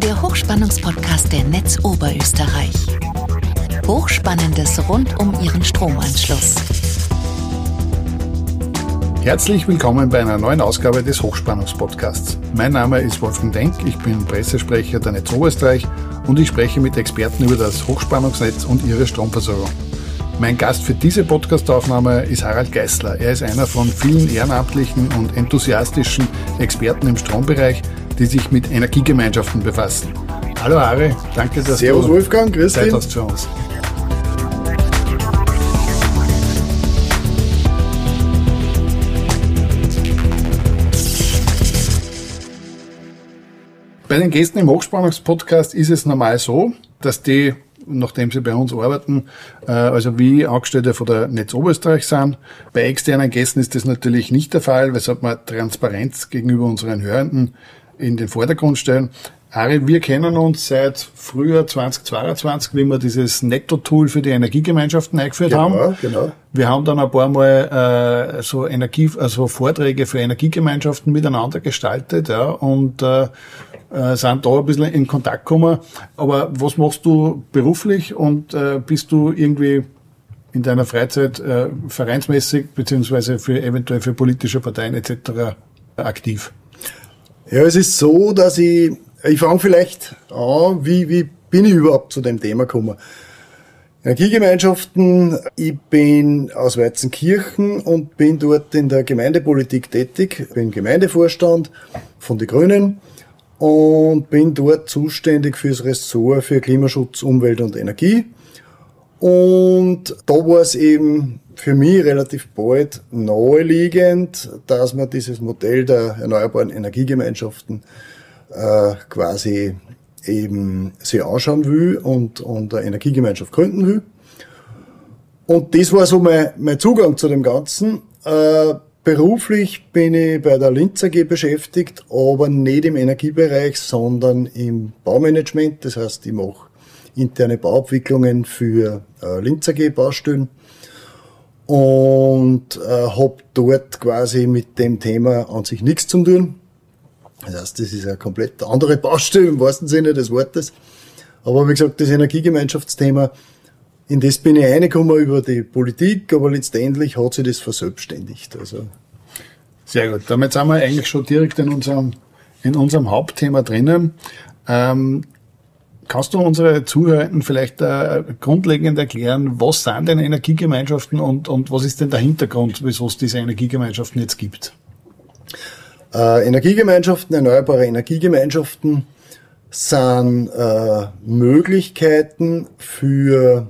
der Hochspannungspodcast der Netz Oberösterreich. Hochspannendes rund um Ihren Stromanschluss. Herzlich willkommen bei einer neuen Ausgabe des Hochspannungspodcasts. Mein Name ist Wolfgang Denk, ich bin Pressesprecher der Netz Oberösterreich und ich spreche mit Experten über das Hochspannungsnetz und ihre Stromversorgung. Mein Gast für diese Podcastaufnahme ist Harald Geißler. Er ist einer von vielen ehrenamtlichen und enthusiastischen Experten im Strombereich, die sich mit Energiegemeinschaften befassen. Hallo Harry, danke, dass Servus du Wolfgang, grüß Zeit hast für uns. Bei den Gästen im Hochspannungspodcast ist es normal so, dass die, nachdem sie bei uns arbeiten, äh, also wie Angestellte von der Netz Oberösterreich sind. Bei externen Gästen ist das natürlich nicht der Fall, weshalb wir Transparenz gegenüber unseren Hörenden in den Vordergrund stellen. Ari, wir kennen uns seit Frühjahr 2022, wie wir dieses Netto-Tool für die Energiegemeinschaften eingeführt Genau, haben. genau. Wir haben dann ein paar Mal äh, so Energie, also Vorträge für Energiegemeinschaften miteinander gestaltet, ja, und äh, äh, sind da ein bisschen in Kontakt gekommen. Aber was machst du beruflich und äh, bist du irgendwie in deiner Freizeit äh, vereinsmäßig beziehungsweise für eventuell für politische Parteien etc. aktiv? Ja, es ist so, dass ich, ich fange vielleicht an, wie, wie bin ich überhaupt zu dem Thema gekommen? Energiegemeinschaften, ich bin aus Weizenkirchen und bin dort in der Gemeindepolitik tätig, bin Gemeindevorstand von den Grünen und bin dort zuständig fürs Ressort für Klimaschutz, Umwelt und Energie. Und da war es eben für mich relativ bald naheliegend, dass man dieses Modell der erneuerbaren Energiegemeinschaften äh, quasi eben sich anschauen will und, und eine Energiegemeinschaft gründen will. Und das war so mein, mein Zugang zu dem Ganzen. Äh, beruflich bin ich bei der Linz AG beschäftigt, aber nicht im Energiebereich, sondern im Baumanagement. Das heißt, ich mache interne Bauabwicklungen für äh, Linz AG Baustellen und äh, habe dort quasi mit dem Thema an sich nichts zu tun. Das heißt, das ist eine komplett andere Baustelle im wahrsten Sinne des Wortes. Aber wie gesagt, das Energiegemeinschaftsthema, in das bin ich reingekommen über die Politik, aber letztendlich hat sich das verselbstständigt. Also, Sehr gut. Damit sind wir eigentlich schon direkt in unserem, in unserem Hauptthema drinnen. Ähm, kannst du unsere Zuhörenden vielleicht äh, grundlegend erklären, was sind denn Energiegemeinschaften und, und was ist denn der Hintergrund, wieso es diese Energiegemeinschaften jetzt gibt? Äh, Energiegemeinschaften, erneuerbare Energiegemeinschaften sind äh, Möglichkeiten für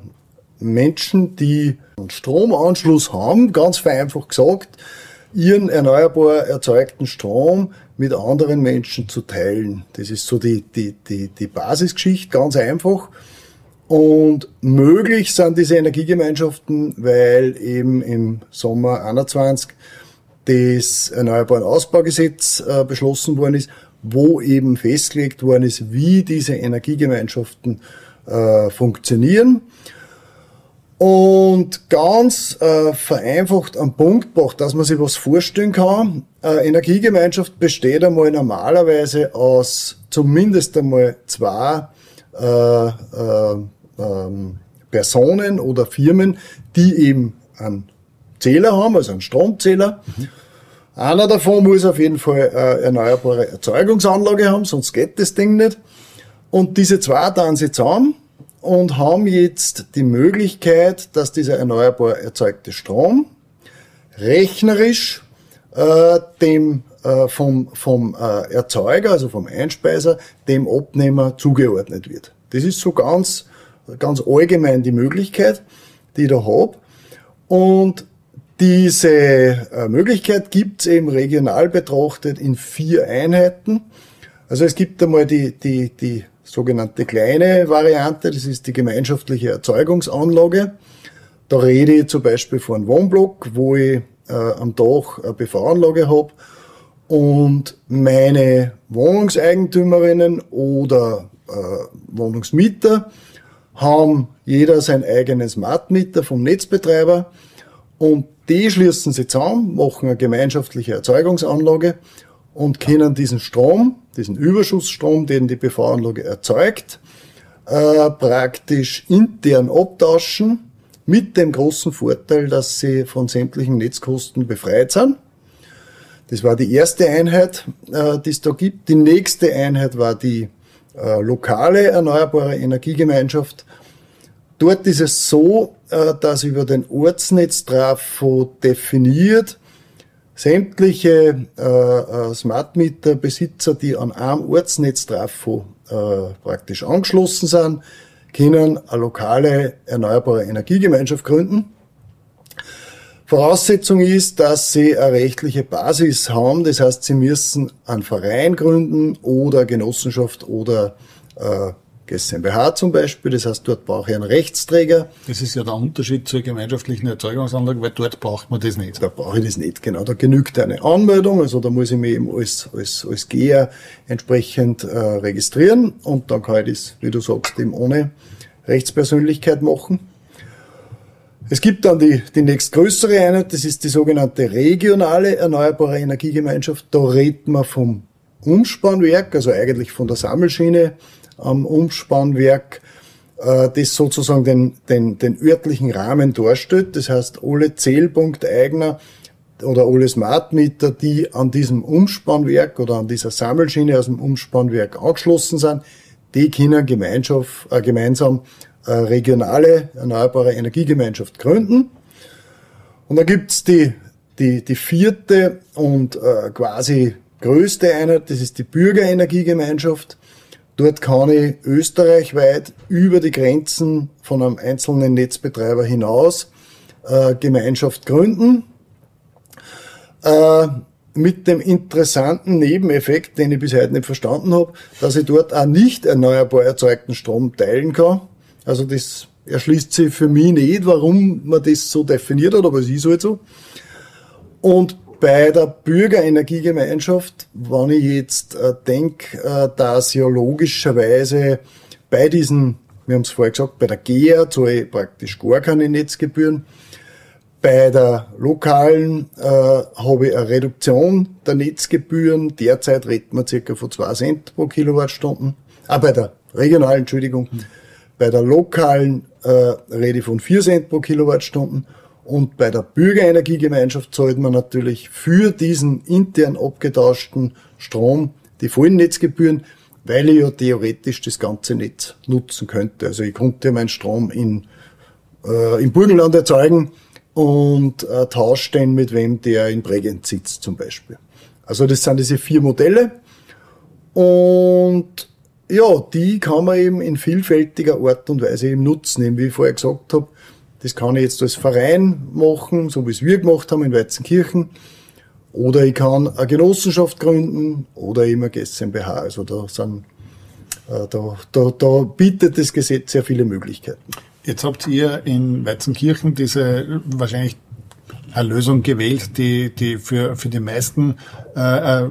Menschen, die einen Stromanschluss haben, ganz vereinfacht gesagt, ihren erneuerbar erzeugten Strom mit anderen Menschen zu teilen. Das ist so die, die, die, die Basisgeschichte, ganz einfach. Und möglich sind diese Energiegemeinschaften, weil eben im Sommer 21 das Erneuerbaren Ausbaugesetz äh, beschlossen worden ist, wo eben festgelegt worden ist, wie diese Energiegemeinschaften äh, funktionieren. Und ganz äh, vereinfacht am Punkt gebracht, dass man sich was vorstellen kann. Äh, Energiegemeinschaft besteht einmal normalerweise aus zumindest einmal zwei äh, äh, ähm, Personen oder Firmen, die eben einen Zähler haben, also einen Stromzähler. Einer davon muss auf jeden Fall eine erneuerbare Erzeugungsanlage haben, sonst geht das Ding nicht. Und diese zwei tun sie zusammen und haben jetzt die Möglichkeit, dass dieser erneuerbar erzeugte Strom rechnerisch äh, dem äh, vom, vom äh, Erzeuger, also vom Einspeiser, dem Abnehmer zugeordnet wird. Das ist so ganz, ganz allgemein die Möglichkeit, die ich da hab. Und diese äh, Möglichkeit gibt's eben regional betrachtet in vier Einheiten. Also es gibt einmal die, die, die sogenannte kleine Variante, das ist die gemeinschaftliche Erzeugungsanlage. Da rede ich zum Beispiel von Wohnblock, wo ich äh, am Dach eine PV-Anlage habe und meine Wohnungseigentümerinnen oder äh, Wohnungsmieter haben jeder sein eigenes Smartmeter vom Netzbetreiber und die schließen sie zusammen, machen eine gemeinschaftliche Erzeugungsanlage und können diesen Strom, diesen Überschussstrom, den die PV-Anlage erzeugt, äh, praktisch intern abtauschen, mit dem großen Vorteil, dass sie von sämtlichen Netzkosten befreit sind. Das war die erste Einheit, äh, die es da gibt. Die nächste Einheit war die äh, lokale erneuerbare Energiegemeinschaft. Dort ist es so, äh, dass über den Ortsnetztrafo definiert sämtliche äh, äh, Smart Meter Besitzer, die an einem Ortsnetztrafo äh, praktisch angeschlossen sind, können eine lokale erneuerbare Energiegemeinschaft gründen. Voraussetzung ist, dass sie eine rechtliche Basis haben. Das heißt, sie müssen einen Verein gründen oder Genossenschaft oder äh, GmbH zum Beispiel. Das heißt, dort brauche ich einen Rechtsträger. Das ist ja der Unterschied zur gemeinschaftlichen Erzeugungsanlage, weil dort braucht man das nicht. Da brauche ich das nicht, genau. Da genügt eine Anmeldung, also da muss ich mich eben als, als, als Geher entsprechend äh, registrieren und dann kann ich das, wie du sagst, eben ohne Rechtspersönlichkeit machen. Es gibt dann die, die nächstgrößere Einheit, das ist die sogenannte regionale erneuerbare Energiegemeinschaft. Da redet man vom Umspannwerk, also eigentlich von der Sammelschiene am Umspannwerk, äh, das sozusagen den, den, den örtlichen Rahmen darstellt. Das heißt, alle Zählpunkteigner oder alle Smart Meter, die an diesem Umspannwerk oder an dieser Sammelschiene aus dem Umspannwerk angeschlossen sind, die können Gemeinschaft, äh, gemeinsam äh, regionale erneuerbare Energiegemeinschaft gründen. Und dann gibt's die, die, die vierte und äh, quasi größte Einheit, das ist die Bürgerenergiegemeinschaft. Dort kann ich österreichweit über die Grenzen von einem einzelnen Netzbetreiber hinaus äh, Gemeinschaft gründen. Äh, mit dem interessanten Nebeneffekt, den ich bis heute nicht verstanden habe, dass ich dort auch nicht erneuerbar erzeugten Strom teilen kann. Also das erschließt sich für mich nicht, warum man das so definiert hat, aber es ist halt so. Und bei der Bürgerenergiegemeinschaft, wenn ich jetzt äh, denke, äh, dass ja logischerweise bei diesen, wir haben es vorher gesagt, bei der GEA zahle ich praktisch gar keine Netzgebühren. Bei der lokalen äh, habe ich eine Reduktion der Netzgebühren. Derzeit redet man circa von 2 Cent pro Kilowattstunden. Ah, bei der regionalen, Entschuldigung. Hm. Bei der lokalen äh, rede ich von 4 Cent pro Kilowattstunden. Und bei der Bürgerenergiegemeinschaft zahlt man natürlich für diesen intern abgetauschten Strom die vollen Netzgebühren, weil ich ja theoretisch das ganze Netz nutzen könnte. Also ich konnte meinen Strom in, äh, im Burgenland erzeugen und äh, tausche den mit wem, der in Bregenz sitzt zum Beispiel. Also das sind diese vier Modelle. Und ja, die kann man eben in vielfältiger Art und Weise eben nutzen. Eben wie ich vorher gesagt habe, das kann ich jetzt als Verein machen, so wie es wir gemacht haben in Weizenkirchen. Oder ich kann eine Genossenschaft gründen oder eine GmbH. Also da sind, äh, da, da, da bietet das Gesetz sehr viele Möglichkeiten. Jetzt habt ihr in Weizenkirchen diese wahrscheinlich eine Lösung gewählt, die, die für, für die meisten äh, äh,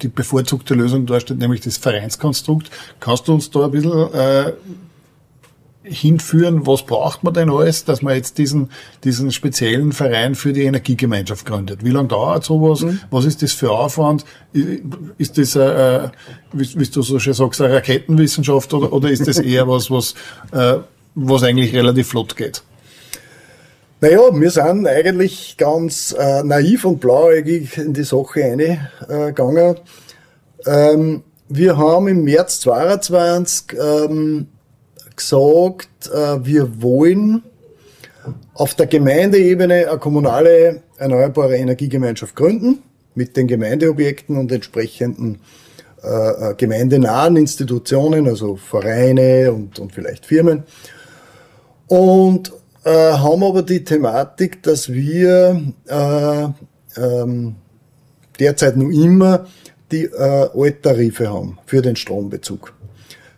die bevorzugte Lösung darstellt, nämlich das Vereinskonstrukt. Kannst du uns da ein bisschen äh, hinführen, was braucht man denn alles, dass man jetzt diesen, diesen speziellen Verein für die Energiegemeinschaft gründet? Wie lange dauert sowas? Mhm. Was ist das für Aufwand? Ist das, äh, wie, wie du so schön sagst, eine Raketenwissenschaft oder, oder ist das eher was, was, äh, was eigentlich relativ flott geht? Naja, wir sind eigentlich ganz äh, naiv und blauäugig in die Sache eingegangen. Ähm, wir haben im März 2022 ähm, gesagt, äh, wir wollen auf der Gemeindeebene eine kommunale erneuerbare Energiegemeinschaft gründen mit den Gemeindeobjekten und entsprechenden äh, äh, gemeindenahen Institutionen, also Vereine und, und vielleicht Firmen. Und äh, haben aber die Thematik, dass wir äh, ähm, derzeit nur immer die äh, Alttarife haben für den Strombezug.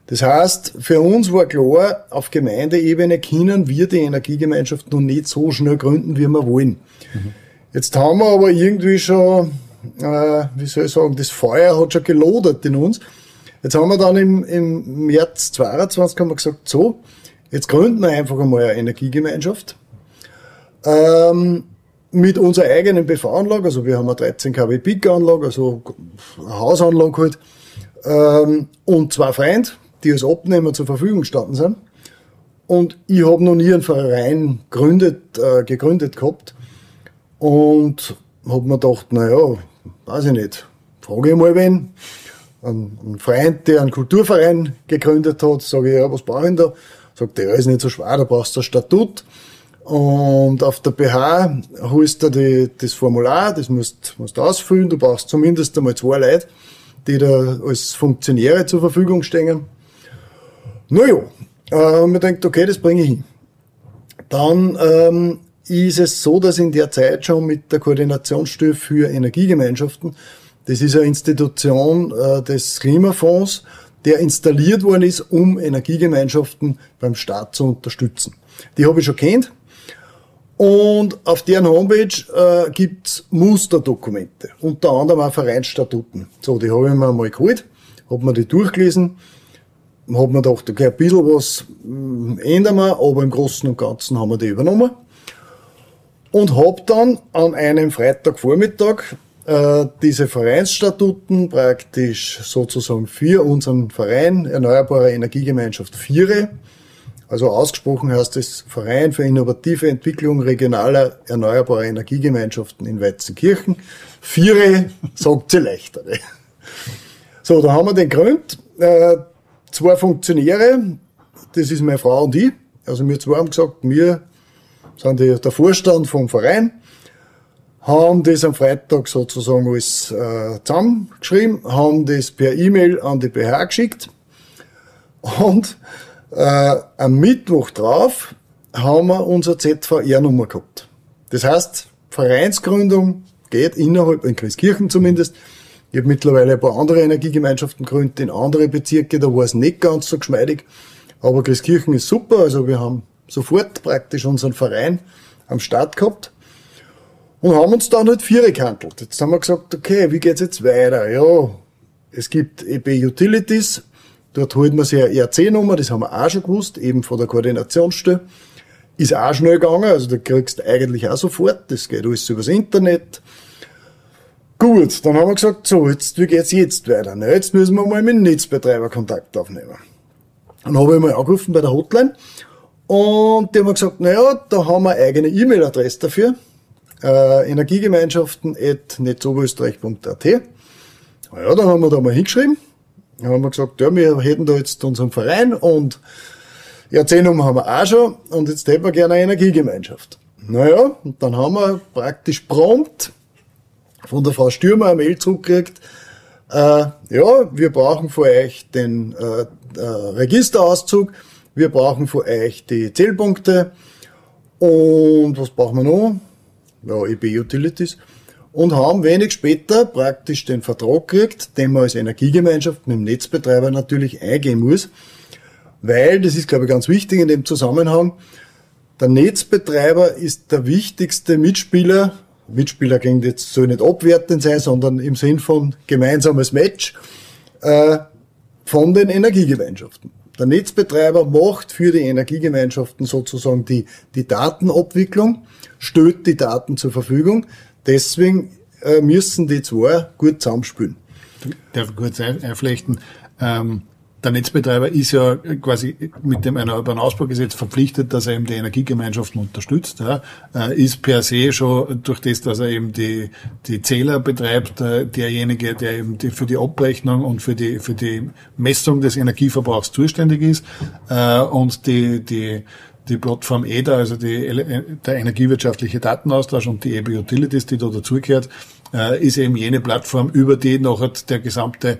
Das heißt, für uns war klar, auf Gemeindeebene können wir die Energiegemeinschaft noch nicht so schnell gründen, wie wir wollen. Mhm. Jetzt haben wir aber irgendwie schon, äh, wie soll ich sagen, das Feuer hat schon gelodert in uns. Jetzt haben wir dann im, im März 22 haben wir gesagt, so, jetzt gründen wir einfach einmal eine Energiegemeinschaft. Ähm, mit unserer eigenen PV-Anlage, also wir haben eine 13 kW Peak-Anlage, also eine Hausanlage halt, ähm, und zwei Freunde, die als Abnehmer zur Verfügung gestanden sind. Und ich habe noch nie einen Verein gegründet, äh, gegründet gehabt und habe mir gedacht, naja, weiß ich nicht, frage ich mal wen. Ein, ein Freund, der einen Kulturverein gegründet hat, sage ich, ja, was brauche ich denn da? Sagt er, ist nicht so schwer, da brauchst du ein Statut. Und auf der BH holst du die, das Formular, das musst, musst du ausfüllen, du brauchst zumindest einmal zwei Leute, die da als Funktionäre zur Verfügung stehen. Naja, äh, mir denkt, okay, das bringe ich hin. Dann ähm, ist es so, dass in der Zeit schon mit der Koordinationsstelle für Energiegemeinschaften, das ist eine Institution äh, des Klimafonds, der installiert worden ist, um Energiegemeinschaften beim Staat zu unterstützen. Die habe ich schon kennt. Und auf deren Homepage äh, gibt's Musterdokumente, unter anderem auch Vereinsstatuten. So, die habe ich mir mal geholt, habe mir die durchgelesen, habe mir gedacht, okay, ein bisschen was äh, ändern wir, aber im Großen und Ganzen haben wir die übernommen. Und habe dann an einem Freitagvormittag äh, diese Vereinsstatuten praktisch sozusagen für unseren Verein Erneuerbare Energiegemeinschaft Viere also ausgesprochen heißt es Verein für innovative Entwicklung regionaler erneuerbarer Energiegemeinschaften in Weizenkirchen. Viere sagt sie leichtere. So, da haben wir den Grund. Äh, zwei Funktionäre, das ist meine Frau und ich. Also wir zwei haben gesagt, wir sind die, der Vorstand vom Verein, haben das am Freitag sozusagen alles äh, zusammengeschrieben, haben das per E-Mail an die BH geschickt und äh, am Mittwoch drauf haben wir unsere ZVR-Nummer gehabt. Das heißt, Vereinsgründung geht innerhalb, in Christkirchen zumindest. Ich habe mittlerweile ein paar andere Energiegemeinschaften gegründet in andere Bezirke, da war es nicht ganz so geschmeidig. Aber Christkirchen ist super, also wir haben sofort praktisch unseren Verein am Start gehabt und haben uns dann halt vier gehandelt. Jetzt haben wir gesagt, okay, wie geht's jetzt weiter? Ja, es gibt EB Utilities, Dort holt man sich eine ERC-Nummer, das haben wir auch schon gewusst, eben von der Koordinationsstelle. Ist auch schnell gegangen, also du kriegst eigentlich auch sofort, das geht alles übers Internet. Gut, dann haben wir gesagt, so, jetzt, wie geht's jetzt weiter? Na, jetzt müssen wir mal mit dem Netzbetreiber Kontakt aufnehmen. Dann habe ich mal angerufen bei der Hotline und die haben gesagt, naja, da haben wir eine eigene E-Mail-Adresse dafür, äh, energiegemeinschaften.netzoberösterreich.at. Naja, dann haben wir da mal hingeschrieben dann haben wir gesagt, ja, wir hätten da jetzt unseren Verein und Jahrzehntnummer haben wir auch schon und jetzt hätten wir gerne eine Energiegemeinschaft. Naja, und dann haben wir praktisch prompt von der Frau Stürmer eine Mail zurückgekriegt, äh, ja, wir brauchen von euch den äh, äh, Registerauszug, wir brauchen von euch die Zählpunkte und was brauchen wir noch? Ja, EB Utilities und haben wenig später praktisch den Vertrag gekriegt, den man als Energiegemeinschaft mit dem Netzbetreiber natürlich eingehen muss, weil, das ist glaube ich ganz wichtig in dem Zusammenhang, der Netzbetreiber ist der wichtigste Mitspieler, Mitspieler klingt jetzt soll nicht abwertend sein, sondern im Sinn von gemeinsames Match, äh, von den Energiegemeinschaften. Der Netzbetreiber macht für die Energiegemeinschaften sozusagen die, die Datenabwicklung, stellt die Daten zur Verfügung. Deswegen äh, müssen die zwei gut zusammenspielen. Darf ich kurz einflechten? Ähm, der Netzbetreiber ist ja quasi mit dem Erneuerbaren Ausbaugesetz verpflichtet, dass er eben die Energiegemeinschaften unterstützt. Ja. Äh, ist per se schon durch das, dass er eben die, die Zähler betreibt, äh, derjenige, der eben die, für die Abrechnung und für die, für die Messung des Energieverbrauchs zuständig ist. Äh, und die, die die Plattform EDA, also die, der energiewirtschaftliche Datenaustausch und die EB Utilities, die da dazugehört, ist eben jene Plattform, über die nachher der gesamte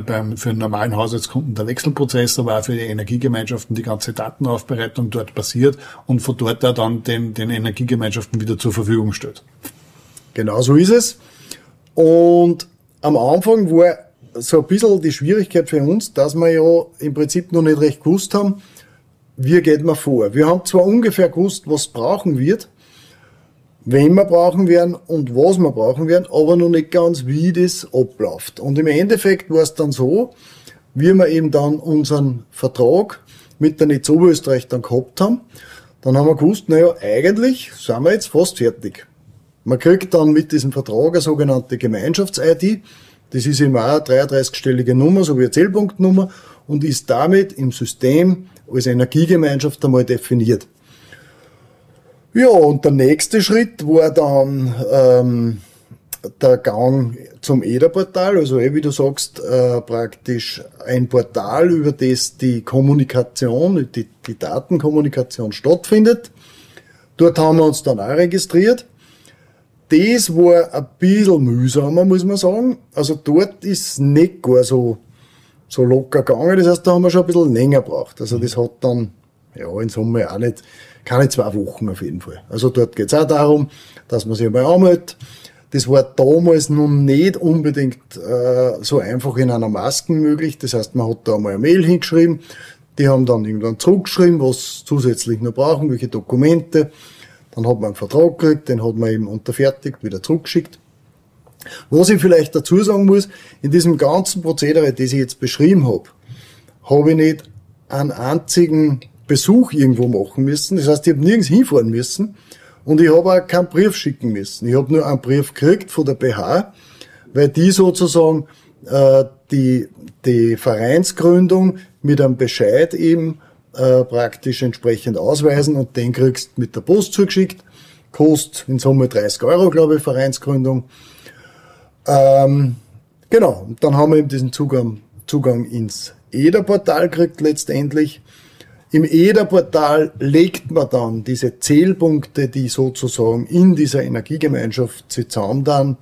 beim, für einen normalen Haushaltskunden der Wechselprozess, aber für die Energiegemeinschaften die ganze Datenaufbereitung dort passiert und von dort da dann den, den Energiegemeinschaften wieder zur Verfügung stellt. Genau so ist es. Und am Anfang war so ein bisschen die Schwierigkeit für uns, dass wir ja im Prinzip noch nicht recht gewusst haben, wie geht man vor? Wir haben zwar ungefähr gewusst, was brauchen wird, wen wir brauchen werden und was wir brauchen werden, aber noch nicht ganz, wie das abläuft. Und im Endeffekt war es dann so, wie wir eben dann unseren Vertrag mit der Netz Oberösterreich dann gehabt haben, dann haben wir gewusst, naja, eigentlich sind wir jetzt fast fertig. Man kriegt dann mit diesem Vertrag eine sogenannte Gemeinschafts-ID. Das ist auch eine 33-stellige Nummer, so wie eine Zählpunktnummer und ist damit im System als Energiegemeinschaft einmal definiert. Ja, und der nächste Schritt war dann ähm, der Gang zum EDA-Portal, also eh, wie du sagst, äh, praktisch ein Portal, über das die Kommunikation, die, die Datenkommunikation stattfindet. Dort haben wir uns dann auch registriert. Das war ein bisschen mühsamer, muss man sagen. Also dort ist nicht gar so, so locker gegangen. Das heißt, da haben wir schon ein bisschen länger gebraucht. Also das hat dann, ja, in Summe auch nicht, keine zwei Wochen auf jeden Fall. Also dort geht's auch darum, dass man sich einmal anmeldet. Das war damals nun nicht unbedingt äh, so einfach in einer Masken möglich. Das heißt, man hat da einmal eine Mail hingeschrieben. Die haben dann irgendwann zurückgeschrieben, was zusätzlich noch brauchen, welche Dokumente. Dann hat man einen Vertrag gekriegt, den hat man eben unterfertigt, wieder zurückgeschickt. Was ich vielleicht dazu sagen muss, in diesem ganzen Prozedere, das ich jetzt beschrieben habe, habe ich nicht einen einzigen Besuch irgendwo machen müssen. Das heißt, ich habe nirgends hinfahren müssen und ich habe auch keinen Brief schicken müssen. Ich habe nur einen Brief gekriegt von der BH, weil die sozusagen äh, die, die Vereinsgründung mit einem Bescheid eben äh, praktisch entsprechend ausweisen und den kriegst mit der Post zugeschickt. Kostet in Summe 30 Euro, glaube ich, Vereinsgründung. Ähm, genau, und dann haben wir eben diesen Zugang, Zugang ins EDA-Portal gekriegt letztendlich. Im EDA-Portal legt man dann diese Zählpunkte, die sozusagen in dieser Energiegemeinschaft zusammen dann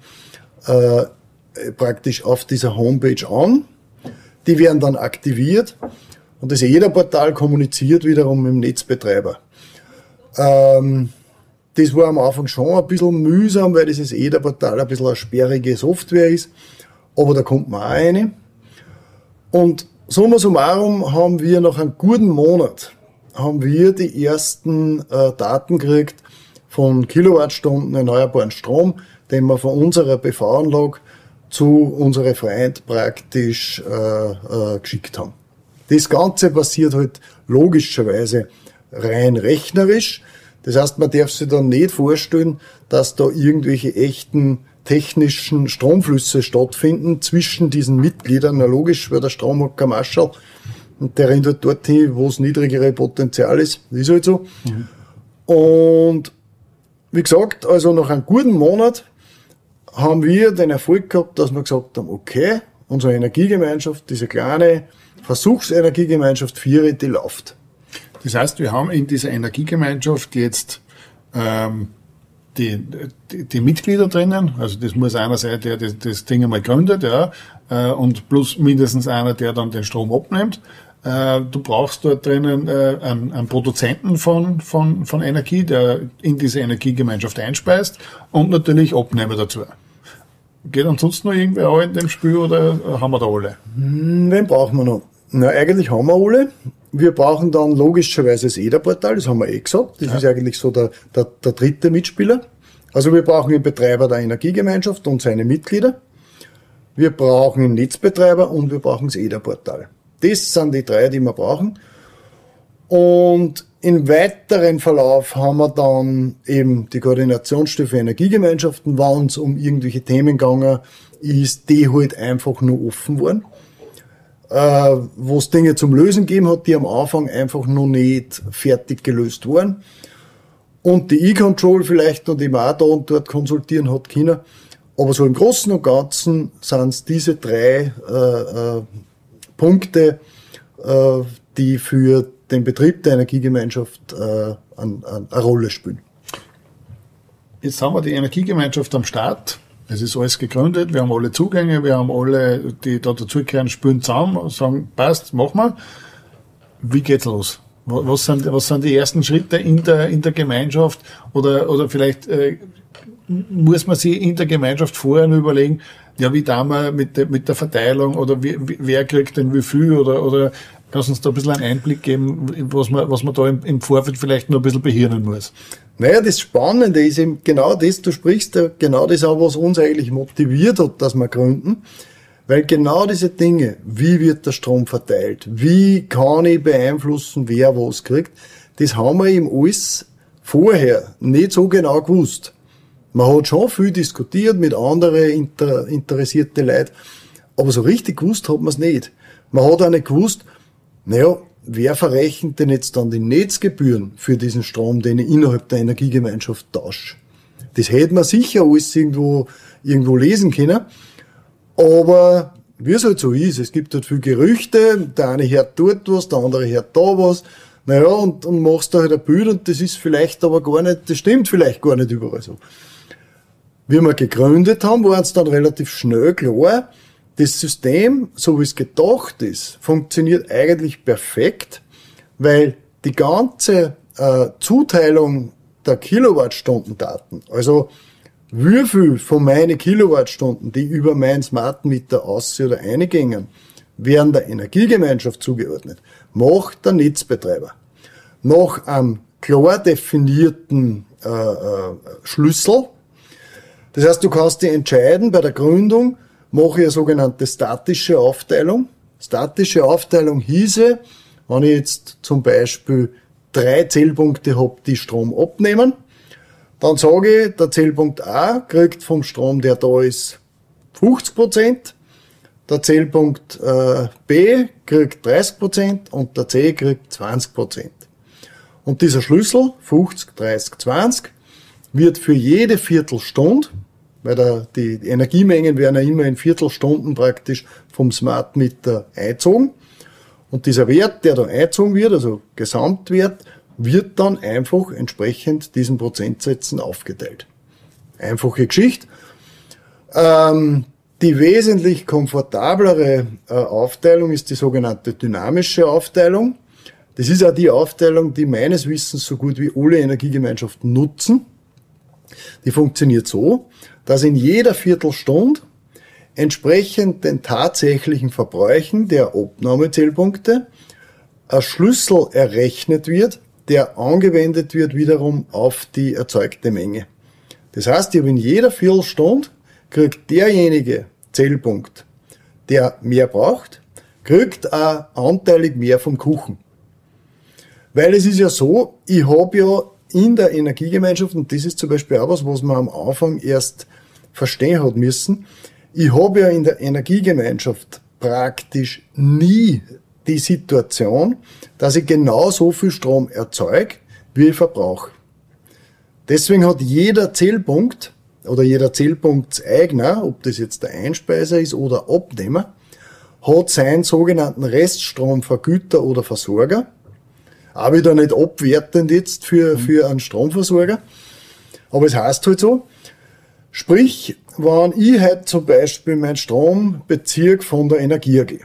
äh, praktisch auf dieser Homepage an. Die werden dann aktiviert und das EDA-Portal kommuniziert wiederum mit dem Netzbetreiber. Ähm, das war am Anfang schon ein bisschen mühsam, weil dieses EDA-Portal ein bisschen eine sperrige Software ist. Aber da kommt man auch rein. Und summa summarum haben wir nach einem guten Monat haben wir die ersten äh, Daten gekriegt von Kilowattstunden erneuerbaren Strom, den wir von unserer PV-Anlage zu unserer Freund praktisch äh, äh, geschickt haben. Das Ganze passiert halt logischerweise rein rechnerisch. Das heißt, man darf sich dann nicht vorstellen, dass da irgendwelche echten technischen Stromflüsse stattfinden zwischen diesen Mitgliedern. Na logisch, weil der Strom hat kein Marschall und der rennt halt dorthin, wo es niedrigere Potenzial ist. Das ist halt so. Mhm. Und wie gesagt, also nach einem guten Monat haben wir den Erfolg gehabt, dass wir gesagt haben, okay, unsere Energiegemeinschaft, diese kleine Versuchsenergiegemeinschaft Viere, die läuft. Das heißt, wir haben in dieser Energiegemeinschaft jetzt ähm, die, die, Mitglieder drinnen, also das muss einer sein, der das, das Ding einmal gründet, ja, äh, und plus mindestens einer, der dann den Strom abnimmt. Äh, du brauchst dort drinnen äh, einen, einen Produzenten von, von, von Energie, der in diese Energiegemeinschaft einspeist und natürlich Abnehmer dazu. Geht ansonsten noch irgendwer auch in dem Spiel oder haben wir da alle? Hm, wen brauchen wir noch? Na, eigentlich haben wir alle. Wir brauchen dann logischerweise das EDA-Portal, das haben wir eh gesagt. Das ja. ist eigentlich so der, der, der dritte Mitspieler. Also wir brauchen den Betreiber der Energiegemeinschaft und seine Mitglieder. Wir brauchen den Netzbetreiber und wir brauchen das EDA-Portal. Das sind die drei, die wir brauchen. Und im weiteren Verlauf haben wir dann eben die Koordinationsstelle für Energiegemeinschaften, wenn es um irgendwelche Themen gegangen ist, die halt einfach nur offen waren äh, wo es Dinge zum Lösen gegeben hat, die am Anfang einfach noch nicht fertig gelöst waren. Und die E-Control vielleicht die man auch da und dort konsultieren hat China. Aber so im Großen und Ganzen sind es diese drei äh, äh, Punkte, äh, die für den Betrieb der Energiegemeinschaft äh, an, an, eine Rolle spielen. Jetzt haben wir die Energiegemeinschaft am Start. Es ist alles gegründet, wir haben alle Zugänge, wir haben alle, die da dazugehören, spüren zusammen und sagen, passt, machen wir. Wie geht's los? Was sind, was sind die ersten Schritte in der, in der Gemeinschaft? Oder, oder vielleicht äh, muss man sich in der Gemeinschaft vorher überlegen, ja, wie da mal mit, der, mit der Verteilung oder wie, wer kriegt denn wie viel oder, oder kannst du uns da ein bisschen einen Einblick geben, was man, was man da im, im Vorfeld vielleicht nur ein bisschen behirnen muss? Naja, das Spannende ist eben genau das, du sprichst ja genau das auch, was uns eigentlich motiviert hat, dass wir gründen. Weil genau diese Dinge, wie wird der Strom verteilt, wie kann ich beeinflussen, wer was kriegt, das haben wir eben alles vorher nicht so genau gewusst. Man hat schon viel diskutiert mit anderen inter, interessierte Leuten, Aber so richtig gewusst hat man es nicht. Man hat auch nicht gewusst, naja, wer verrechnet denn jetzt dann die Netzgebühren für diesen Strom, den ich innerhalb der Energiegemeinschaft tausche? Das hätte man sicher alles irgendwo, irgendwo lesen können. Aber wie es halt so ist, es gibt halt viele Gerüchte, der eine hört dort was, der andere hört da was. Naja, und, und machst da halt ein Bild und das ist vielleicht aber gar nicht, das stimmt vielleicht gar nicht überall so. Wie wir gegründet haben, war uns dann relativ schnell klar, das System, so wie es gedacht ist, funktioniert eigentlich perfekt, weil die ganze äh, Zuteilung der Kilowattstundendaten, also viel von meinen Kilowattstunden, die über mein Smart Meter aus oder eingingen, werden der Energiegemeinschaft zugeordnet, macht der Netzbetreiber. Nach einem klar definierten äh, äh, Schlüssel. Das heißt, du kannst dich entscheiden bei der Gründung, mache ich eine sogenannte statische Aufteilung. Statische Aufteilung hieße, wenn ich jetzt zum Beispiel drei Zählpunkte habe, die Strom abnehmen, dann sage ich, der Zählpunkt A kriegt vom Strom, der da ist, 50 Prozent, der Zählpunkt äh, B kriegt 30 Prozent und der C kriegt 20 Prozent. Und dieser Schlüssel, 50, 30, 20, wird für jede Viertelstunde weil da, die Energiemengen werden ja immer in Viertelstunden praktisch vom Smart Meter einzogen. Und dieser Wert, der da einzogen wird, also Gesamtwert, wird dann einfach entsprechend diesen Prozentsätzen aufgeteilt. Einfache Geschichte. Ähm, die wesentlich komfortablere äh, Aufteilung ist die sogenannte dynamische Aufteilung. Das ist auch die Aufteilung, die meines Wissens so gut wie alle Energiegemeinschaften nutzen. Die funktioniert so, dass in jeder Viertelstunde entsprechend den tatsächlichen Verbräuchen der Abnahmezählpunkte ein Schlüssel errechnet wird, der angewendet wird wiederum auf die erzeugte Menge. Das heißt, in jeder Viertelstunde kriegt derjenige Zählpunkt, der mehr braucht, kriegt auch anteilig mehr vom Kuchen. Weil es ist ja so, ich habe ja in der Energiegemeinschaft, und das ist zum Beispiel auch was, was man am Anfang erst verstehen hat müssen, ich habe ja in der Energiegemeinschaft praktisch nie die Situation, dass ich genau so viel Strom erzeuge, wie ich verbrauche. Deswegen hat jeder Zählpunkt oder jeder Zählpunktseigner, ob das jetzt der Einspeiser ist oder Abnehmer, hat seinen sogenannten Reststromvergüter oder Versorger auch wieder nicht abwertend jetzt für, für einen Stromversorger. Aber es heißt halt so. Sprich, wenn ich heute zum Beispiel meinen Strom beziehe von der Energie AG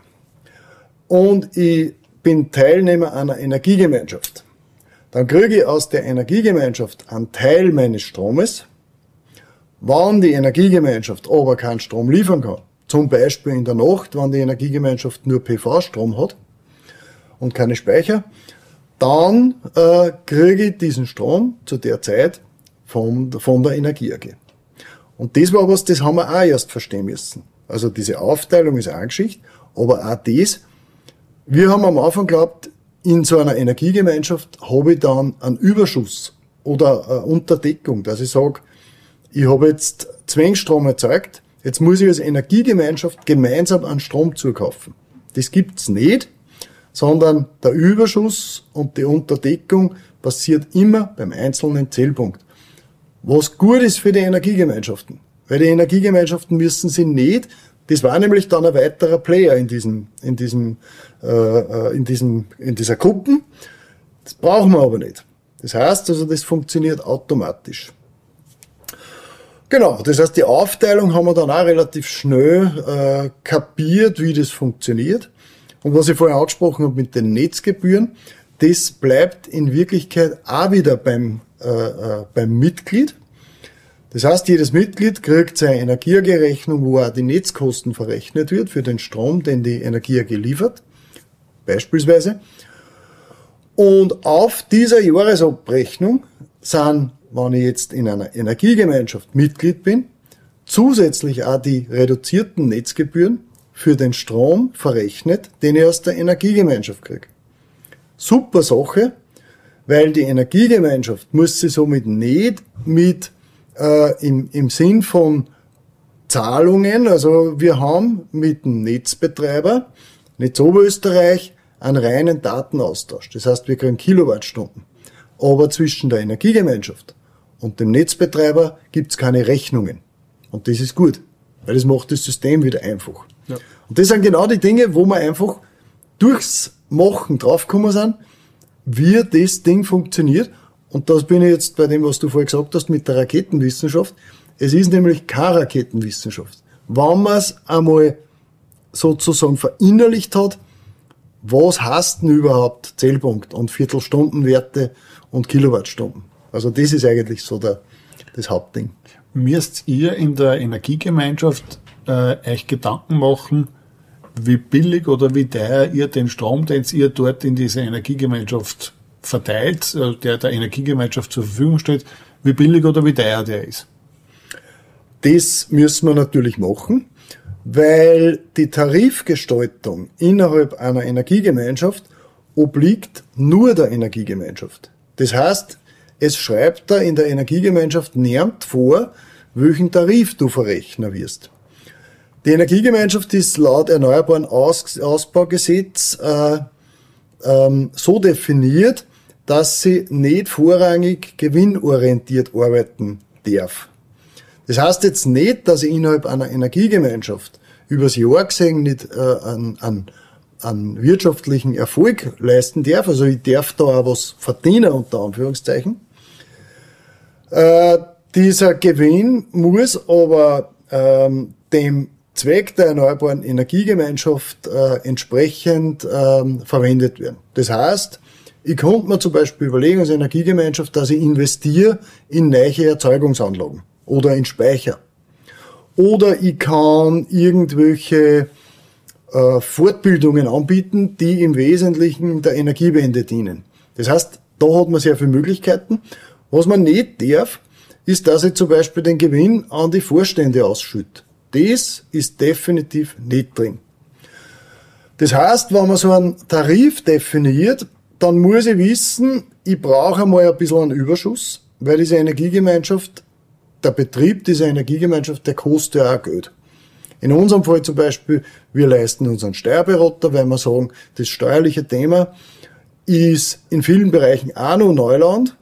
und ich bin Teilnehmer einer Energiegemeinschaft, dann kriege ich aus der Energiegemeinschaft einen Teil meines Stromes. Wenn die Energiegemeinschaft aber keinen Strom liefern kann, zum Beispiel in der Nacht, wenn die Energiegemeinschaft nur PV-Strom hat und keine Speicher, dann äh, kriege ich diesen Strom zu der Zeit von, von der Energie AG. Und das war was, das haben wir auch erst verstehen müssen. Also diese Aufteilung ist eine Geschichte, aber auch das, wir haben am Anfang geglaubt, in so einer Energiegemeinschaft habe ich dann einen Überschuss oder eine Unterdeckung, dass ich sage, ich habe jetzt Zwängstrom erzeugt, jetzt muss ich als Energiegemeinschaft gemeinsam einen Strom zukaufen. Das gibt's nicht, sondern der Überschuss und die Unterdeckung passiert immer beim einzelnen Zählpunkt. Was gut ist für die Energiegemeinschaften. Weil die Energiegemeinschaften müssen sie nicht, das war nämlich dann ein weiterer Player in diesem, in diesem, äh, äh, in diesem, in dieser Gruppen. Das brauchen wir aber nicht. Das heißt also, das funktioniert automatisch. Genau, das heißt, die Aufteilung haben wir dann auch relativ schnell äh, kapiert, wie das funktioniert. Und was ich vorher angesprochen habe mit den Netzgebühren, das bleibt in Wirklichkeit auch wieder beim, äh, äh, beim Mitglied. Das heißt, jedes Mitglied kriegt seine Energierechnung, wo auch die Netzkosten verrechnet wird für den Strom, den die Energie liefert, beispielsweise. Und auf dieser Jahresabrechnung sind, wenn ich jetzt in einer Energiegemeinschaft Mitglied bin, zusätzlich auch die reduzierten Netzgebühren für den Strom verrechnet, den ich aus der Energiegemeinschaft kriege. Super Sache, weil die Energiegemeinschaft muss sich somit nicht mit äh, im, im Sinn von Zahlungen. Also wir haben mit dem Netzbetreiber, Netz Oberösterreich, einen reinen Datenaustausch. Das heißt, wir kriegen Kilowattstunden. Aber zwischen der Energiegemeinschaft und dem Netzbetreiber gibt's keine Rechnungen. Und das ist gut, weil das macht das System wieder einfach. Und das sind genau die Dinge, wo wir einfach durchs Machen draufgekommen sind, wie das Ding funktioniert. Und das bin ich jetzt bei dem, was du vorher gesagt hast, mit der Raketenwissenschaft. Es ist nämlich keine Raketenwissenschaft. Wenn man es einmal sozusagen verinnerlicht hat, was heißt denn überhaupt Zählpunkt und Viertelstundenwerte und Kilowattstunden? Also das ist eigentlich so der, das Hauptding. Müsst ihr in der Energiegemeinschaft äh, euch Gedanken machen, wie billig oder wie teuer ihr den Strom, den ihr dort in diese Energiegemeinschaft verteilt, äh, der der Energiegemeinschaft zur Verfügung steht, wie billig oder wie teuer der ist? Das müssen wir natürlich machen, weil die Tarifgestaltung innerhalb einer Energiegemeinschaft obliegt nur der Energiegemeinschaft. Das heißt, es schreibt da in der Energiegemeinschaft niemand vor, welchen Tarif du verrechnen wirst. Die Energiegemeinschaft ist laut Erneuerbaren Aus Ausbaugesetz äh, ähm, so definiert, dass sie nicht vorrangig gewinnorientiert arbeiten darf. Das heißt jetzt nicht, dass ich innerhalb einer Energiegemeinschaft übers Jahr gesehen nicht äh, an, an, an wirtschaftlichen Erfolg leisten darf. Also ich darf da auch was verdienen, unter Anführungszeichen. Äh, dieser Gewinn muss aber ähm, dem Zweck der erneuerbaren Energiegemeinschaft äh, entsprechend ähm, verwendet werden. Das heißt, ich konnte mir zum Beispiel überlegen als Energiegemeinschaft, dass ich investiere in neue Erzeugungsanlagen oder in Speicher. Oder ich kann irgendwelche äh, Fortbildungen anbieten, die im Wesentlichen der Energiewende dienen. Das heißt, da hat man sehr viele Möglichkeiten. Was man nicht darf, ist, dass ich zum Beispiel den Gewinn an die Vorstände ausschütte. Das ist definitiv nicht drin. Das heißt, wenn man so einen Tarif definiert, dann muss ich wissen, ich brauche einmal ein bisschen einen Überschuss, weil diese Energiegemeinschaft der Betrieb dieser Energiegemeinschaft, der kostet ja auch Geld. In unserem Fall zum Beispiel, wir leisten unseren Steuerberater, weil wir sagen, das steuerliche Thema ist in vielen Bereichen auch noch Neuland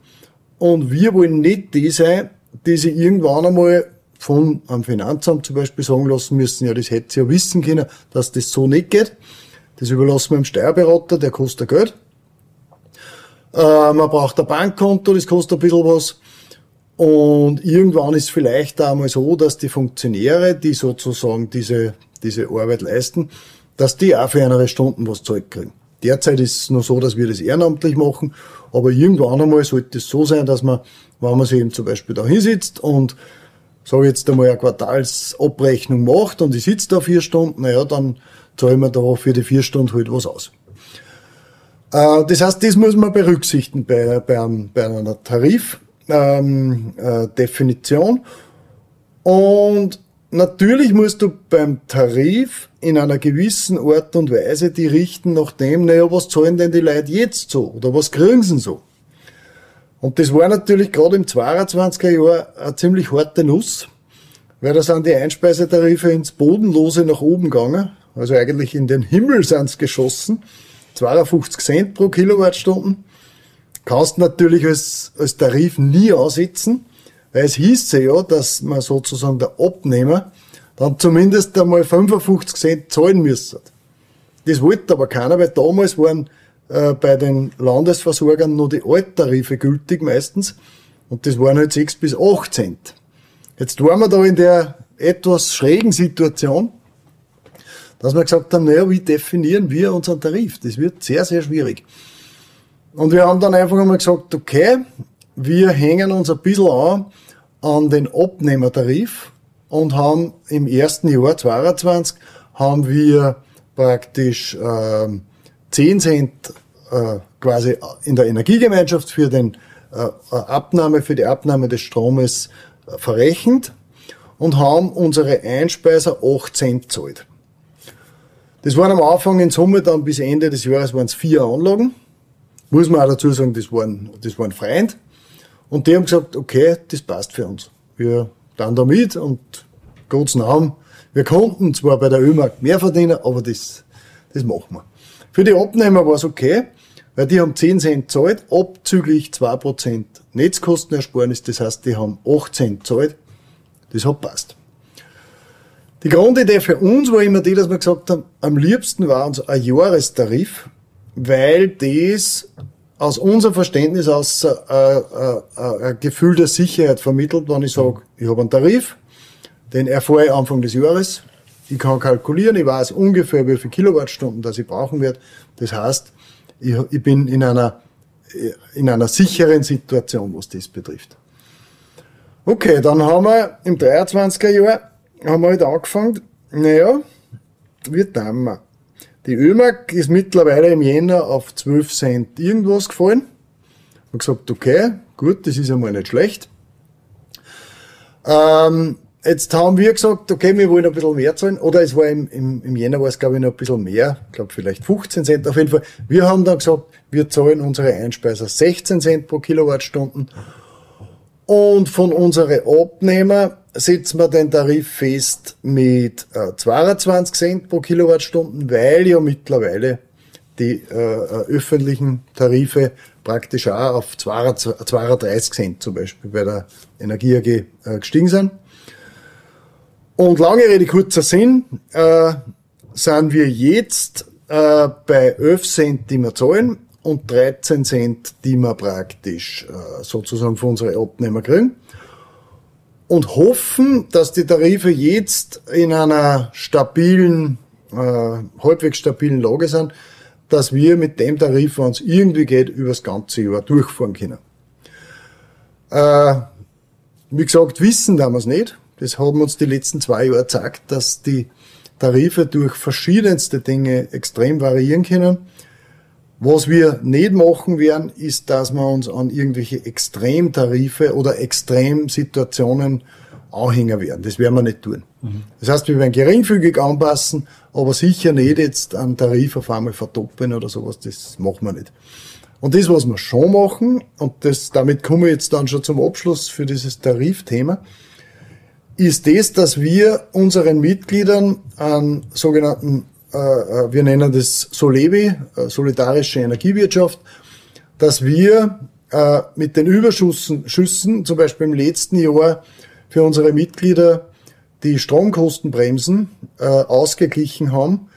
und wir wollen nicht die sein, die sich irgendwann einmal von einem Finanzamt zum Beispiel sagen lassen müssen, ja, das hätte sie ja wissen können, dass das so nicht geht. Das überlassen wir dem Steuerberater, der kostet Geld. Äh, man braucht ein Bankkonto, das kostet ein bisschen was. Und irgendwann ist vielleicht einmal so, dass die Funktionäre, die sozusagen diese, diese Arbeit leisten, dass die auch für eine Stunden was zurückkriegen. Derzeit ist es nur so, dass wir das ehrenamtlich machen, aber irgendwann einmal sollte es so sein, dass man, wenn man sich eben zum Beispiel da hinsitzt und sage jetzt einmal eine Quartalsabrechnung macht und ich sitze da vier Stunden, naja, dann zahlen wir da für die vier Stunden halt was aus. Äh, das heißt, das muss man berücksichtigen bei, bei, bei einer Tarif, ähm, äh. Und natürlich musst du beim Tarif in einer gewissen Art und Weise die richten nach dem, naja, was zahlen denn die Leute jetzt so? Oder was kriegen sie so? Und das war natürlich gerade im 22er Jahr eine ziemlich harte Nuss, weil da sind die Einspeisetarife ins Bodenlose nach oben gegangen. Also eigentlich in den Himmel sind sie geschossen. 52 Cent pro Kilowattstunden kannst natürlich als, als Tarif nie ansetzen, weil es hieß ja, dass man sozusagen der Abnehmer dann zumindest einmal 55 Cent zahlen müsste. Das wollte aber keiner, weil damals waren äh, bei den Landesversorgern nur die Alttarife gültig meistens und das waren halt 6 bis 8 Cent. Jetzt waren wir da in der etwas schrägen Situation, dass wir gesagt haben, naja, wie definieren wir unseren Tarif? Das wird sehr, sehr schwierig. Und wir haben dann einfach einmal gesagt, okay, wir hängen uns ein bisschen an an den Abnehmertarif und haben im ersten Jahr 22 haben wir praktisch äh, 10 Cent äh, quasi in der Energiegemeinschaft für den äh, Abnahme, für die Abnahme des Stromes äh, verrechnet und haben unsere Einspeiser 8 Cent zahlt. Das waren am Anfang in Summe dann bis Ende des Jahres waren es vier Anlagen. Muss man auch dazu sagen, das waren, das waren Freund. Und die haben gesagt, okay, das passt für uns. Wir dann damit und Gottes Namen. Wir konnten zwar bei der Ölmarkt mehr verdienen, aber das, das machen wir. Für die Abnehmer war es okay, weil die haben 10 Cent zahlt, abzüglich 2% Netzkostenersparnis, das heißt, die haben 8 Cent zahlt. Das hat passt. Die Grundidee für uns war immer die, dass wir gesagt haben, am liebsten war uns ein Jahrestarif, weil das aus unserem Verständnis aus äh, äh, äh, ein Gefühl der Sicherheit vermittelt, wenn ich sage, ich habe einen Tarif, den erfahre ich Anfang des Jahres, ich kann kalkulieren, ich weiß ungefähr, wie viele Kilowattstunden das ich brauchen werde. Das heißt, ich, ich bin in einer, in einer sicheren Situation, was das betrifft. Okay, dann haben wir im 23er Jahr haben wir halt angefangen, naja, wie tun wir? Die Ölmark ist mittlerweile im Jänner auf 12 Cent irgendwas gefallen. Und gesagt, okay, gut, das ist einmal nicht schlecht. Ähm, jetzt haben wir gesagt, okay, wir wollen ein bisschen mehr zahlen. Oder es war im, im, im Jänner war es, glaube ich, noch ein bisschen mehr. Ich glaube, vielleicht 15 Cent. Auf jeden Fall. Wir haben dann gesagt, wir zahlen unsere Einspeiser 16 Cent pro Kilowattstunden. Und von unseren Abnehmer setzen wir den Tarif fest mit äh, 22 Cent pro Kilowattstunden, weil ja mittlerweile die äh, äh öffentlichen Tarife praktisch auch auf 32 Cent zum Beispiel bei der Energie AG äh, gestiegen sind. Und lange Rede, kurzer Sinn, äh, sind wir jetzt äh, bei 11 Cent, die wir zahlen und 13 Cent, die wir praktisch äh, sozusagen für unsere Abnehmer kriegen und hoffen, dass die Tarife jetzt in einer stabilen, äh, halbwegs stabilen Lage sind, dass wir mit dem Tarif, wenn es irgendwie geht, übers ganze Jahr durchfahren können. Äh, wie gesagt, wissen wir es nicht. Das haben uns die letzten zwei Jahre gezeigt, dass die Tarife durch verschiedenste Dinge extrem variieren können. Was wir nicht machen werden, ist, dass wir uns an irgendwelche Extremtarife oder Extremsituationen anhängen werden. Das werden wir nicht tun. Mhm. Das heißt, wir werden geringfügig anpassen, aber sicher nicht jetzt einen Tarif auf einmal verdoppeln oder sowas. Das machen wir nicht. Und das, was wir schon machen, und das, damit komme ich jetzt dann schon zum Abschluss für dieses Tarifthema, ist das, dass wir unseren Mitgliedern einen sogenannten äh, äh, wir nennen das Solevi, äh, solidarische Energiewirtschaft, dass wir mit den Überschüssen, Schüssen, zum Beispiel im letzten Jahr für unsere Mitglieder die Stromkostenbremsen ausgeglichen haben,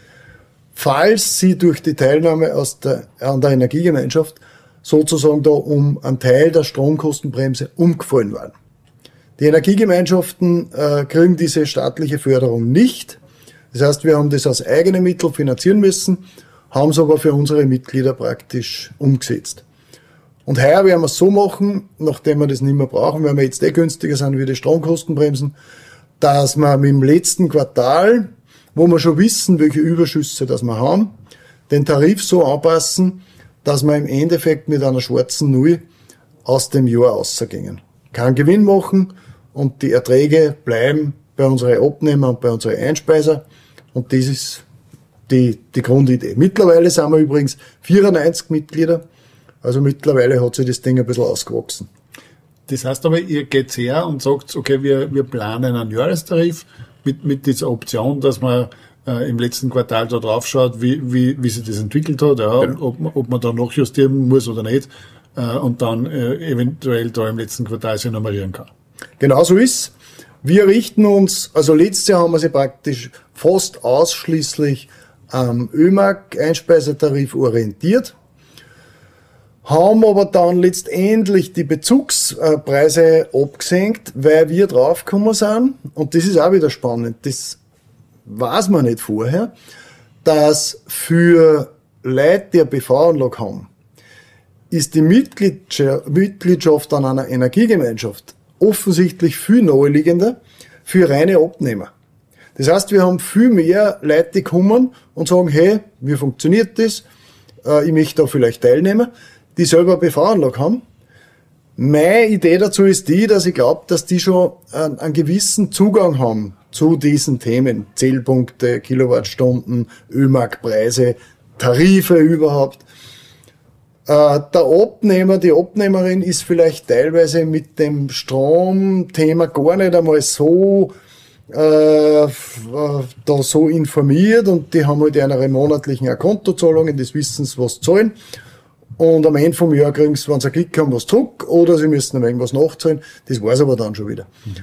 falls sie durch die Teilnahme aus der, an der Energiegemeinschaft sozusagen da um einen Teil der Stromkostenbremse umgefallen waren. Die Energiegemeinschaften äh, kriegen diese staatliche Förderung nicht. Das heißt, wir haben das aus eigenen Mitteln finanzieren müssen, haben es aber für unsere Mitglieder praktisch umgesetzt. Und heuer werden wir es so machen, nachdem wir das nicht mehr brauchen, weil wir jetzt eh günstiger sind wie die Stromkostenbremsen, dass wir mit dem letzten Quartal, wo wir schon wissen, welche Überschüsse das wir haben, den Tarif so anpassen, dass wir im Endeffekt mit einer schwarzen Null aus dem Jahr ausgehen. Keinen Gewinn machen und die Erträge bleiben bei unseren Abnehmer und bei unseren Einspeiser. Und das ist die, die Grundidee. Mittlerweile sind wir übrigens 94 Mitglieder. Also mittlerweile hat sich das Ding ein bisschen ausgewachsen. Das heißt aber, ihr geht her und sagt, okay, wir, wir planen einen Jahrestarif mit, mit dieser Option, dass man äh, im letzten Quartal da drauf schaut, wie, wie, wie sich das entwickelt hat, ja, genau. ob, ob man da noch justieren muss oder nicht, äh, und dann äh, eventuell da im letzten Quartal sich nummerieren kann. Genau so ist wir richten uns, also letztes Jahr haben wir sie praktisch fast ausschließlich am ÖMAG-Einspeisetarif orientiert, haben aber dann letztendlich die Bezugspreise abgesenkt, weil wir draufgekommen sind, und das ist auch wieder spannend, das weiß man nicht vorher, dass für Leute, die eine BV-Anlage haben, ist die Mitgliedschaft an einer Energiegemeinschaft offensichtlich viel naheliegender für reine Abnehmer. Das heißt, wir haben viel mehr Leute, die kommen und sagen, hey, wie funktioniert das? Äh, ich möchte da vielleicht teilnehmen, die selber BV-Anlage haben. Meine Idee dazu ist die, dass ich glaube, dass die schon einen gewissen Zugang haben zu diesen Themen. Zählpunkte, Kilowattstunden, Ölmarktpreise, Tarife überhaupt. Äh, der Abnehmer, die Abnehmerin ist vielleicht teilweise mit dem Stromthema gar nicht einmal so äh, da so informiert und die haben halt ihre monatlichen Kontozahlungen, das wissen sie, was zahlen. Und am Ende vom Jahr kriegen sie, wenn sie Glück haben, was zurück oder sie müssen irgendwas nachzahlen. Das weiß aber dann schon wieder. Mhm.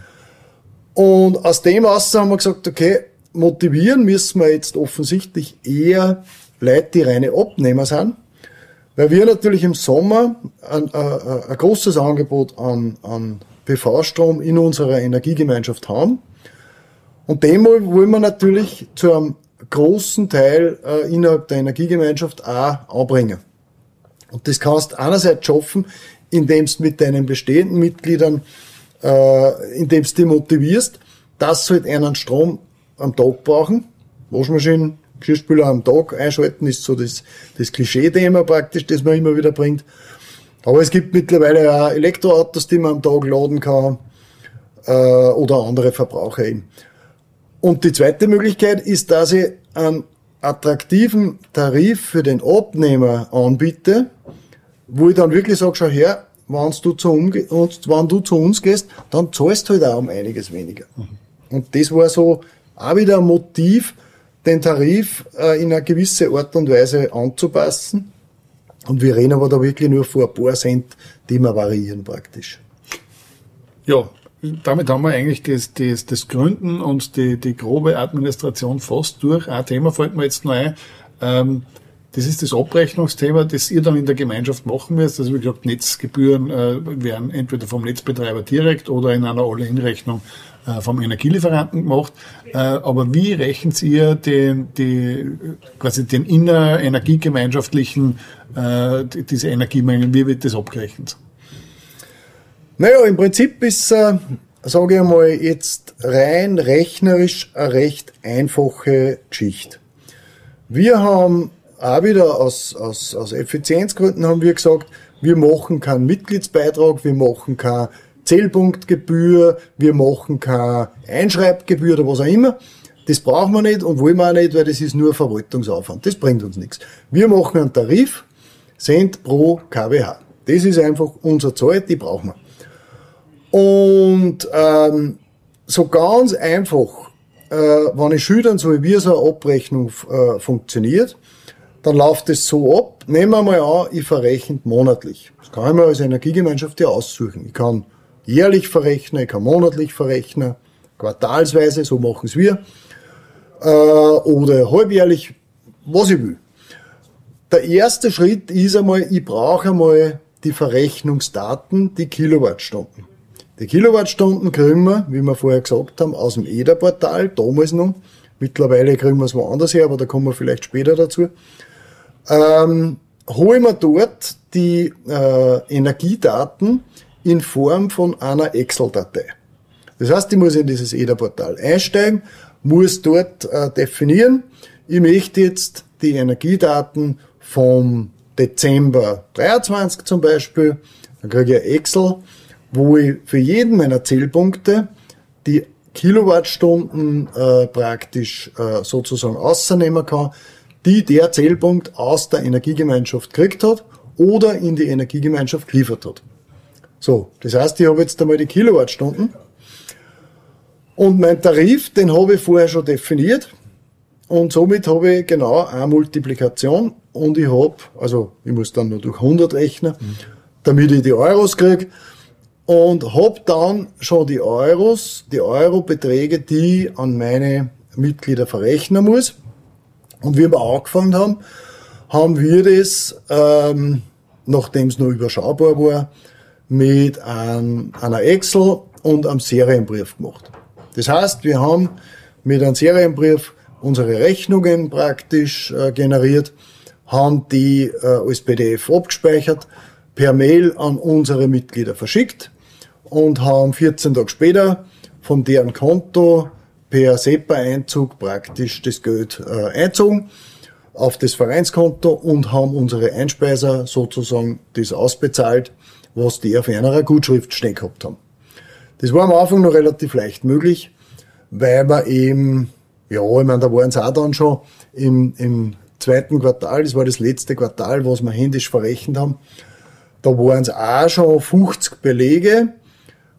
Und aus dem aus haben wir gesagt, okay, motivieren müssen wir jetzt offensichtlich eher Leute, die reine Abnehmer sind. Weil wir natürlich im Sommer ein, ein, ein großes Angebot an, an PV-Strom in unserer Energiegemeinschaft haben. Und dem wollen wir natürlich zu einem großen Teil äh, innerhalb der Energiegemeinschaft auch anbringen. Und das kannst du einerseits schaffen, indem du mit deinen bestehenden Mitgliedern, äh, indem du die motivierst, dass sie halt einen Strom am Tag brauchen. Waschmaschinen, Geschirrspüler am Tag einschalten, ist so das, das Klischee-Thema praktisch, das man immer wieder bringt. Aber es gibt mittlerweile auch Elektroautos, die man am Tag laden kann, äh, oder andere Verbraucher eben. Und die zweite Möglichkeit ist, dass ich einen attraktiven Tarif für den Abnehmer anbiete, wo ich dann wirklich sage, schau her, wenn du zu, uns, wenn du zu uns gehst, dann zahlst du halt auch um einiges weniger. Mhm. Und das war so auch wieder ein Motiv, den Tarif äh, in eine gewisse Art und Weise anzupassen. Und wir reden aber da wirklich nur vor ein paar Cent, die wir variieren praktisch. Ja, damit haben wir eigentlich das, das, das Gründen und die, die grobe Administration fast durch. Ein Thema fällt mir jetzt noch ein. Ähm, das ist das Abrechnungsthema, das ihr dann in der Gemeinschaft machen müsst. Also wie gesagt, Netzgebühren äh, werden entweder vom Netzbetreiber direkt oder in einer All-In-Rechnung äh, vom Energielieferanten gemacht. Äh, aber wie rechnet ihr den, die, quasi den innerenergiegemeinschaftlichen, äh, diese Energiemengen, wie wird das abgerechnet? Naja, im Prinzip ist, sage ich einmal, jetzt rein rechnerisch eine recht einfache Geschichte. Wir haben auch wieder aus, aus, aus Effizienzgründen haben wir gesagt, wir machen keinen Mitgliedsbeitrag, wir machen keine Zählpunktgebühr, wir machen keine Einschreibgebühr oder was auch immer. Das brauchen wir nicht und wollen wir auch nicht, weil das ist nur Verwaltungsaufwand. Das bringt uns nichts. Wir machen einen Tarif, Cent pro kWh. Das ist einfach unser Zeit, die brauchen wir. Und ähm, so ganz einfach, äh, wenn ich schildern soll, wie so eine Abrechnung äh, funktioniert, dann läuft es so ab. Nehmen wir mal an, ich verrechne monatlich. Das kann ich mir als Energiegemeinschaft ja aussuchen. Ich kann jährlich verrechnen, ich kann monatlich verrechnen, quartalsweise, so machen es wir, äh, oder halbjährlich, was ich will. Der erste Schritt ist einmal, ich brauche einmal die Verrechnungsdaten, die Kilowattstunden. Die Kilowattstunden kriegen wir, wie wir vorher gesagt haben, aus dem EDA-Portal, damals noch. Mittlerweile kriegen wir es woanders her, aber da kommen wir vielleicht später dazu ähm, holen wir dort die äh, Energiedaten in Form von einer Excel-Datei. Das heißt, ich muss in dieses EDA-Portal einsteigen, muss dort äh, definieren, ich möchte jetzt die Energiedaten vom Dezember 23 zum Beispiel, dann kriege ich ein Excel, wo ich für jeden meiner Zählpunkte die Kilowattstunden äh, praktisch äh, sozusagen ausnehmen kann, die der Zählpunkt aus der Energiegemeinschaft gekriegt hat oder in die Energiegemeinschaft geliefert hat. So, das heißt, ich habe jetzt einmal die Kilowattstunden. Und mein Tarif, den habe ich vorher schon definiert. Und somit habe ich genau eine Multiplikation. Und ich habe, also ich muss dann nur durch 100 rechnen, damit ich die Euros kriege und habe dann schon die Euros, die Eurobeträge, die ich an meine Mitglieder verrechnen muss. Und wie wir angefangen haben, haben wir das, ähm, nachdem es noch überschaubar war, mit ein, einer Excel und einem Serienbrief gemacht. Das heißt, wir haben mit einem Serienbrief unsere Rechnungen praktisch äh, generiert, haben die äh, als PDF abgespeichert, per Mail an unsere Mitglieder verschickt und haben 14 Tage später von deren Konto per SEPA-Einzug praktisch das Geld äh, einzogen auf das Vereinskonto und haben unsere Einspeiser sozusagen das ausbezahlt, was die auf einer Gutschrift stehen gehabt haben. Das war am Anfang noch relativ leicht möglich, weil wir eben, ja, ich meine, da waren es auch dann schon im, im zweiten Quartal, das war das letzte Quartal, was wir händisch verrechnet haben, da waren es auch schon 50 Belege,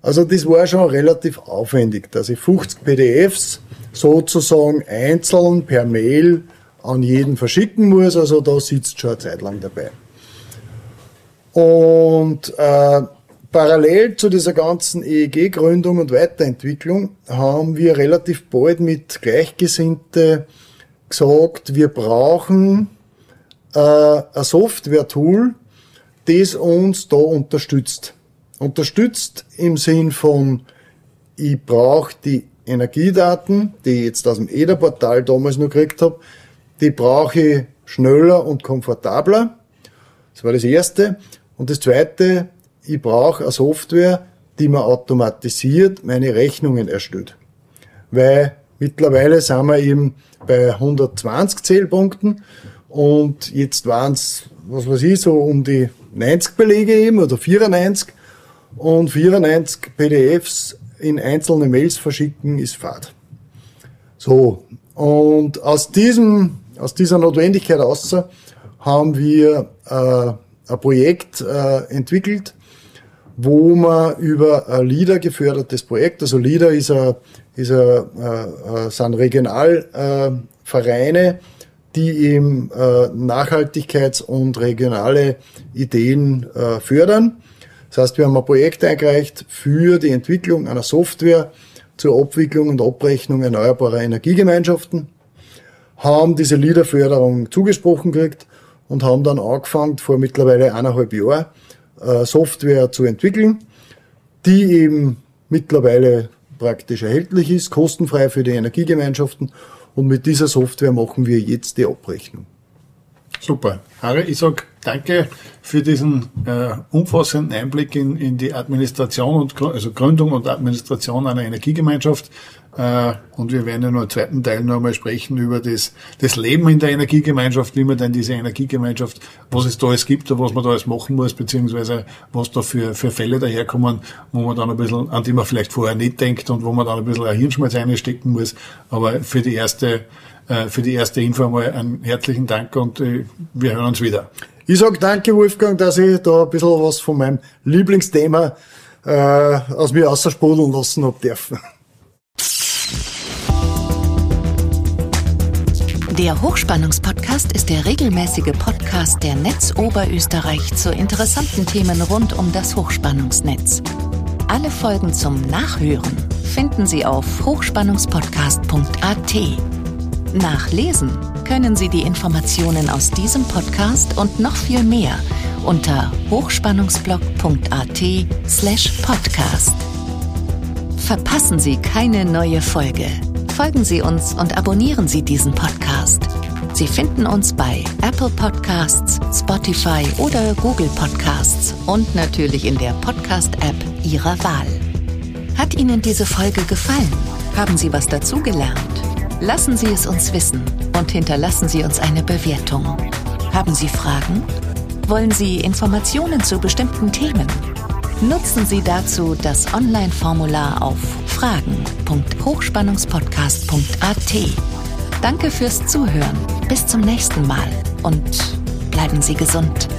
Also das war schon relativ aufwendig, dass ich 50 PDFs sozusagen einzeln per Mail an jeden verschicken muss. Also da sitzt schon eine Zeit lang dabei. Und äh, parallel zu dieser ganzen EEG-Gründung und Weiterentwicklung haben wir relativ bald mit Gleichgesinnte gesagt, wir brauchen äh, ein Software-Tool, das uns da unterstützt. Unterstützt im Sinn von, ich brauche die Energiedaten, die ich jetzt aus dem EDA-Portal damals noch gekriegt habe, die brauche ich schneller und komfortabler. Das war das Erste. Und das Zweite, ich brauche eine Software, die mir automatisiert meine Rechnungen erstellt. Weil mittlerweile sind wir eben bei 120 Zählpunkten und jetzt waren es, was weiß ich, so um die 90 Belege eben oder 94 und 94 PDFs in einzelne Mails verschicken ist Fahrt. So, und aus diesem, aus dieser Notwendigkeit außer haben wir äh, ein Projekt äh, entwickelt, wo man über ein LIDA gefördertes Projekt, also LIDA ist ein, ist ein, äh, äh sind Regionalvereine, äh, die eben äh, Nachhaltigkeits- und regionale Ideen äh, fördern. Das heißt, wir haben ein Projekt eingereicht für die Entwicklung einer Software zur Abwicklung und Abrechnung erneuerbarer Energiegemeinschaften, haben diese LIDA-Förderung zugesprochen gekriegt und haben dann angefangen, vor mittlerweile eineinhalb Jahren, äh, Software zu entwickeln, die eben mittlerweile praktisch erhältlich ist, kostenfrei für die Energiegemeinschaften und mit dieser Software machen wir jetzt die Abrechnung. Super. Harry, ich sage danke für diesen äh, umfassenden Einblick in, in die Administration und also Gründung und Administration einer Energiegemeinschaft. Äh, und wir werden ja noch im zweiten Teil noch einmal sprechen über das, das Leben in der Energiegemeinschaft, wie man denn diese Energiegemeinschaft, was es da alles gibt und was man da alles machen muss, beziehungsweise was da für, für Fälle daherkommen, wo man dann ein bisschen, an die man vielleicht vorher nicht denkt und wo man dann ein bisschen ein Hirnschmalz einstecken muss. Aber für die erste, für die erste Info mal einen herzlichen Dank und äh, wir hören uns wieder. Ich sag danke, Wolfgang, dass ich da ein bisschen was von meinem Lieblingsthema äh, aus mir aussprudeln lassen hab dürfen. Der Hochspannungspodcast ist der regelmäßige Podcast der Netz Oberösterreich zu interessanten Themen rund um das Hochspannungsnetz. Alle Folgen zum Nachhören finden Sie auf hochspannungspodcast.at. Nachlesen können Sie die Informationen aus diesem Podcast und noch viel mehr unter hochspannungsblog.at slash podcast. Verpassen Sie keine neue Folge. Folgen Sie uns und abonnieren Sie diesen Podcast. Sie finden uns bei Apple Podcasts, Spotify oder Google Podcasts und natürlich in der Podcast-App Ihrer Wahl. Hat Ihnen diese Folge gefallen? Haben Sie was dazugelernt? Lassen Sie es uns wissen und hinterlassen Sie uns eine Bewertung. Haben Sie Fragen? Wollen Sie Informationen zu bestimmten Themen? Nutzen Sie dazu das Online-Formular auf fragen.hochspannungspodcast.at. Danke fürs Zuhören. Bis zum nächsten Mal und bleiben Sie gesund.